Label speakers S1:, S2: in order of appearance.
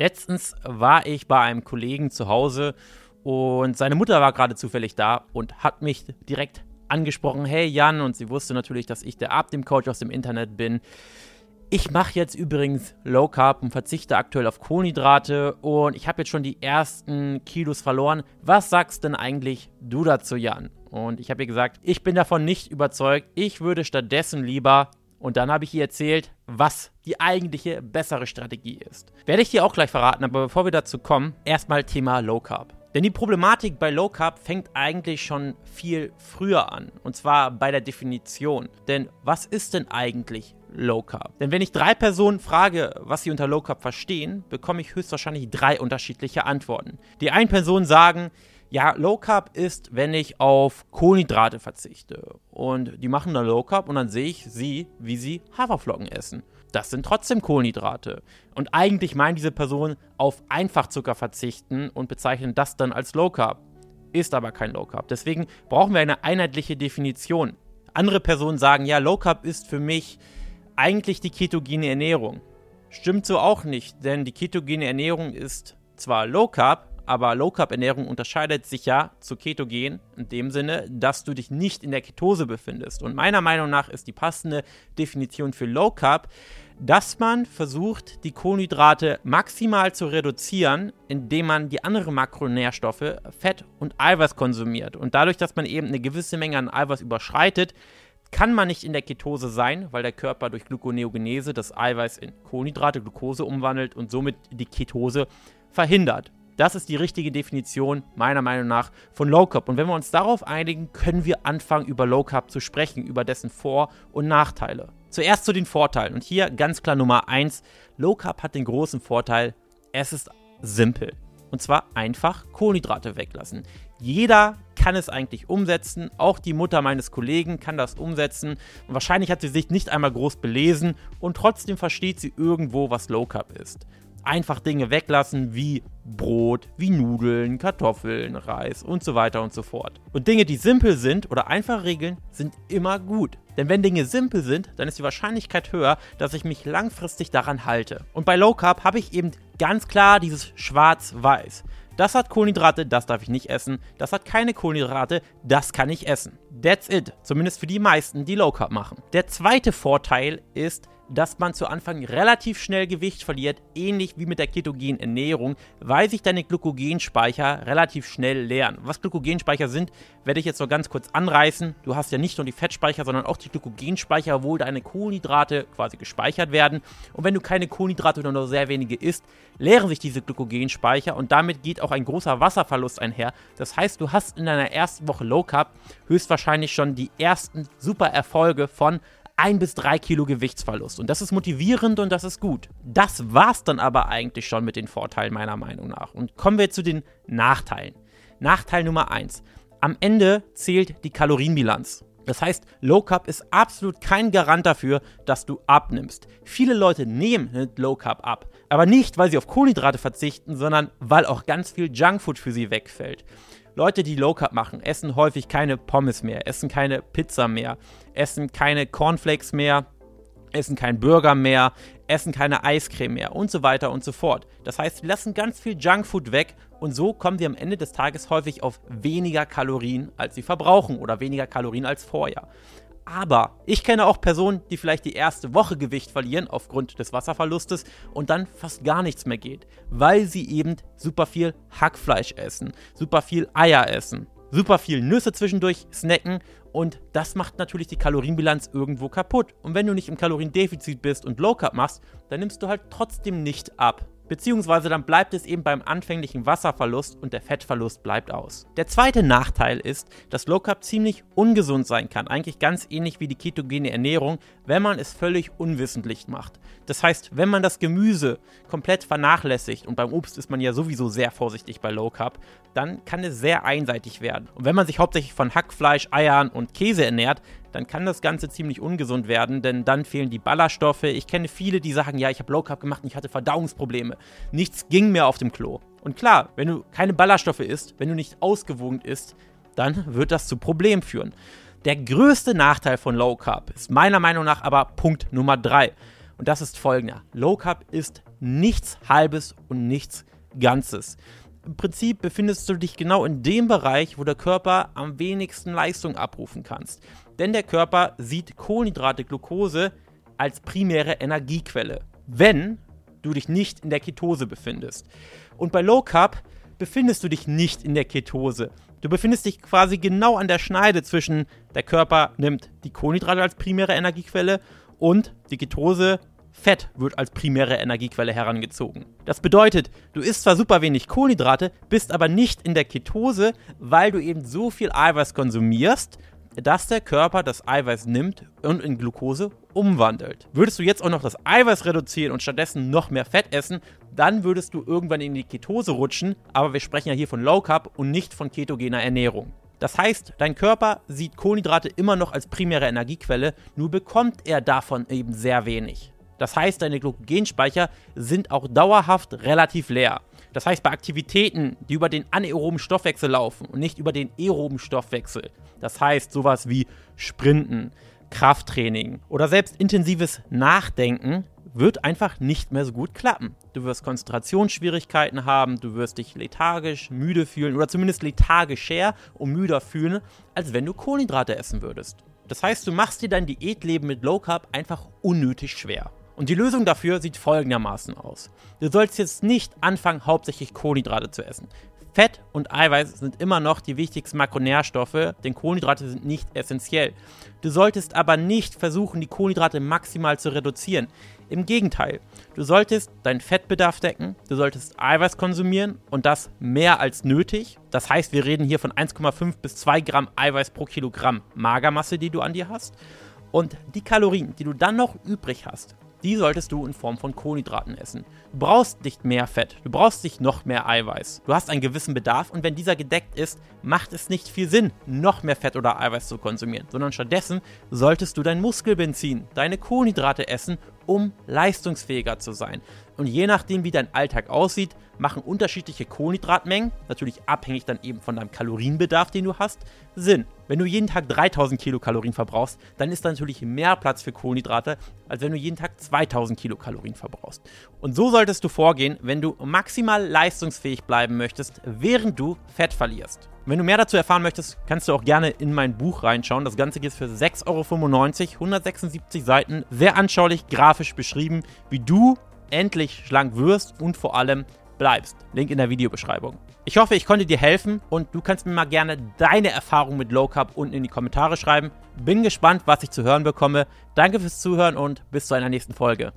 S1: Letztens war ich bei einem Kollegen zu Hause und seine Mutter war gerade zufällig da und hat mich direkt angesprochen, hey Jan, und sie wusste natürlich, dass ich der Abnehmcoach aus dem Internet bin. Ich mache jetzt übrigens Low Carb und verzichte aktuell auf Kohlenhydrate und ich habe jetzt schon die ersten Kilos verloren. Was sagst denn eigentlich du dazu, Jan? Und ich habe ihr gesagt, ich bin davon nicht überzeugt. Ich würde stattdessen lieber und dann habe ich ihr erzählt, was die eigentliche bessere Strategie ist. Werde ich dir auch gleich verraten, aber bevor wir dazu kommen, erstmal Thema Low Carb. Denn die Problematik bei Low Carb fängt eigentlich schon viel früher an. Und zwar bei der Definition. Denn was ist denn eigentlich Low Carb? Denn wenn ich drei Personen frage, was sie unter Low Carb verstehen, bekomme ich höchstwahrscheinlich drei unterschiedliche Antworten. Die einen Personen sagen, ja, Low Carb ist, wenn ich auf Kohlenhydrate verzichte. Und die machen dann Low Carb und dann sehe ich sie, wie sie Haferflocken essen das sind trotzdem Kohlenhydrate. Und eigentlich meinen diese Personen auf Einfachzucker verzichten und bezeichnen das dann als Low Carb. Ist aber kein Low Carb. Deswegen brauchen wir eine einheitliche Definition. Andere Personen sagen, ja, Low Carb ist für mich eigentlich die ketogene Ernährung. Stimmt so auch nicht, denn die ketogene Ernährung ist zwar Low Carb, aber Low Carb Ernährung unterscheidet sich ja zu Ketogen in dem Sinne, dass du dich nicht in der Ketose befindest. Und meiner Meinung nach ist die passende Definition für Low Carb, dass man versucht, die Kohlenhydrate maximal zu reduzieren, indem man die anderen Makronährstoffe, Fett und Eiweiß konsumiert. Und dadurch, dass man eben eine gewisse Menge an Eiweiß überschreitet, kann man nicht in der Ketose sein, weil der Körper durch Gluconeogenese das Eiweiß in Kohlenhydrate, Glucose umwandelt und somit die Ketose verhindert. Das ist die richtige Definition, meiner Meinung nach, von Low Carb. Und wenn wir uns darauf einigen, können wir anfangen, über Low Carb zu sprechen, über dessen Vor- und Nachteile. Zuerst zu den Vorteilen. Und hier ganz klar Nummer 1. Low Carb hat den großen Vorteil, es ist simpel. Und zwar einfach Kohlenhydrate weglassen. Jeder kann es eigentlich umsetzen. Auch die Mutter meines Kollegen kann das umsetzen. Und wahrscheinlich hat sie sich nicht einmal groß belesen und trotzdem versteht sie irgendwo, was Low Carb ist einfach Dinge weglassen wie Brot, wie Nudeln, Kartoffeln, Reis und so weiter und so fort. Und Dinge, die simpel sind oder einfach Regeln, sind immer gut. Denn wenn Dinge simpel sind, dann ist die Wahrscheinlichkeit höher, dass ich mich langfristig daran halte. Und bei Low Carb habe ich eben ganz klar dieses Schwarz-Weiß. Das hat Kohlenhydrate, das darf ich nicht essen. Das hat keine Kohlenhydrate, das kann ich essen. That's it. Zumindest für die meisten, die Low Carb machen. Der zweite Vorteil ist, dass man zu Anfang relativ schnell Gewicht verliert, ähnlich wie mit der ketogenen Ernährung, weil sich deine Glykogenspeicher relativ schnell leeren. Was Glykogenspeicher sind, werde ich jetzt noch ganz kurz anreißen. Du hast ja nicht nur die Fettspeicher, sondern auch die Glykogenspeicher, wo deine Kohlenhydrate quasi gespeichert werden. Und wenn du keine Kohlenhydrate oder nur sehr wenige isst, leeren sich diese Glykogenspeicher und damit geht auch ein großer Wasserverlust einher. Das heißt, du hast in deiner ersten Woche Low Carb höchstwahrscheinlich schon die ersten super Erfolge von ein bis drei Kilo Gewichtsverlust. Und das ist motivierend und das ist gut. Das war's dann aber eigentlich schon mit den Vorteilen meiner Meinung nach. Und kommen wir zu den Nachteilen. Nachteil Nummer eins: Am Ende zählt die Kalorienbilanz. Das heißt, Low Carb ist absolut kein Garant dafür, dass du abnimmst. Viele Leute nehmen Low Carb ab, aber nicht, weil sie auf Kohlenhydrate verzichten, sondern weil auch ganz viel Junkfood für sie wegfällt. Leute, die Low Carb machen, essen häufig keine Pommes mehr, essen keine Pizza mehr, essen keine Cornflakes mehr, essen keinen Burger mehr, essen keine Eiscreme mehr und so weiter und so fort. Das heißt, wir lassen ganz viel Junkfood weg und so kommen wir am Ende des Tages häufig auf weniger Kalorien, als sie verbrauchen oder weniger Kalorien als vorher. Aber ich kenne auch Personen, die vielleicht die erste Woche Gewicht verlieren aufgrund des Wasserverlustes und dann fast gar nichts mehr geht, weil sie eben super viel Hackfleisch essen, super viel Eier essen, super viel Nüsse zwischendurch snacken und das macht natürlich die Kalorienbilanz irgendwo kaputt. Und wenn du nicht im Kaloriendefizit bist und Low Carb machst, dann nimmst du halt trotzdem nicht ab beziehungsweise dann bleibt es eben beim anfänglichen Wasserverlust und der Fettverlust bleibt aus. Der zweite Nachteil ist, dass Low Carb ziemlich ungesund sein kann, eigentlich ganz ähnlich wie die ketogene Ernährung, wenn man es völlig unwissentlich macht. Das heißt, wenn man das Gemüse komplett vernachlässigt und beim Obst ist man ja sowieso sehr vorsichtig bei Low Carb, dann kann es sehr einseitig werden. Und wenn man sich hauptsächlich von Hackfleisch, Eiern und Käse ernährt, dann kann das Ganze ziemlich ungesund werden, denn dann fehlen die Ballaststoffe. Ich kenne viele, die sagen, ja, ich habe Low Carb gemacht und ich hatte Verdauungsprobleme. Nichts ging mehr auf dem Klo. Und klar, wenn du keine Ballaststoffe isst, wenn du nicht ausgewogen isst, dann wird das zu Problemen führen. Der größte Nachteil von Low Carb ist meiner Meinung nach aber Punkt Nummer 3. Und das ist folgender. Low Carb ist nichts Halbes und nichts Ganzes. Im Prinzip befindest du dich genau in dem Bereich, wo der Körper am wenigsten Leistung abrufen kannst. Denn der Körper sieht Kohlenhydrate, Glucose als primäre Energiequelle, wenn du dich nicht in der Ketose befindest. Und bei Low Carb befindest du dich nicht in der Ketose. Du befindest dich quasi genau an der Schneide zwischen der Körper nimmt die Kohlenhydrate als primäre Energiequelle und die Ketose Fett wird als primäre Energiequelle herangezogen. Das bedeutet, du isst zwar super wenig Kohlenhydrate, bist aber nicht in der Ketose, weil du eben so viel Eiweiß konsumierst, dass der Körper das Eiweiß nimmt und in Glucose umwandelt. Würdest du jetzt auch noch das Eiweiß reduzieren und stattdessen noch mehr Fett essen, dann würdest du irgendwann in die Ketose rutschen, aber wir sprechen ja hier von Low Carb und nicht von ketogener Ernährung. Das heißt, dein Körper sieht Kohlenhydrate immer noch als primäre Energiequelle, nur bekommt er davon eben sehr wenig. Das heißt, deine Glykogenspeicher sind auch dauerhaft relativ leer. Das heißt, bei Aktivitäten, die über den anaeroben Stoffwechsel laufen und nicht über den aeroben Stoffwechsel, das heißt sowas wie Sprinten, Krafttraining oder selbst intensives Nachdenken, wird einfach nicht mehr so gut klappen. Du wirst Konzentrationsschwierigkeiten haben, du wirst dich lethargisch, müde fühlen oder zumindest lethargischer und müder fühlen, als wenn du Kohlenhydrate essen würdest. Das heißt, du machst dir dein Diätleben mit Low Carb einfach unnötig schwer. Und die Lösung dafür sieht folgendermaßen aus. Du sollst jetzt nicht anfangen, hauptsächlich Kohlenhydrate zu essen. Fett und Eiweiß sind immer noch die wichtigsten Makronährstoffe, denn Kohlenhydrate sind nicht essentiell. Du solltest aber nicht versuchen, die Kohlenhydrate maximal zu reduzieren. Im Gegenteil, du solltest deinen Fettbedarf decken, du solltest Eiweiß konsumieren und das mehr als nötig. Das heißt, wir reden hier von 1,5 bis 2 Gramm Eiweiß pro Kilogramm Magermasse, die du an dir hast. Und die Kalorien, die du dann noch übrig hast, die solltest du in Form von Kohlenhydraten essen. Du brauchst nicht mehr Fett, du brauchst nicht noch mehr Eiweiß. Du hast einen gewissen Bedarf und wenn dieser gedeckt ist, macht es nicht viel Sinn, noch mehr Fett oder Eiweiß zu konsumieren, sondern stattdessen solltest du dein Muskelbenzin, deine Kohlenhydrate essen, um leistungsfähiger zu sein. Und je nachdem, wie dein Alltag aussieht, machen unterschiedliche Kohlenhydratmengen, natürlich abhängig dann eben von deinem Kalorienbedarf, den du hast, Sinn. Wenn du jeden Tag 3000 Kilokalorien verbrauchst, dann ist da natürlich mehr Platz für Kohlenhydrate, als wenn du jeden Tag 2000 Kilokalorien verbrauchst. Und so solltest du vorgehen, wenn du maximal leistungsfähig bleiben möchtest, während du Fett verlierst. Wenn du mehr dazu erfahren möchtest, kannst du auch gerne in mein Buch reinschauen. Das Ganze geht für 6,95 Euro, 176 Seiten, sehr anschaulich grafisch beschrieben, wie du endlich schlank wirst und vor allem bleibst. Link in der Videobeschreibung. Ich hoffe, ich konnte dir helfen und du kannst mir mal gerne deine Erfahrung mit Low Carb unten in die Kommentare schreiben. Bin gespannt, was ich zu hören bekomme. Danke fürs Zuhören und bis zu einer nächsten Folge.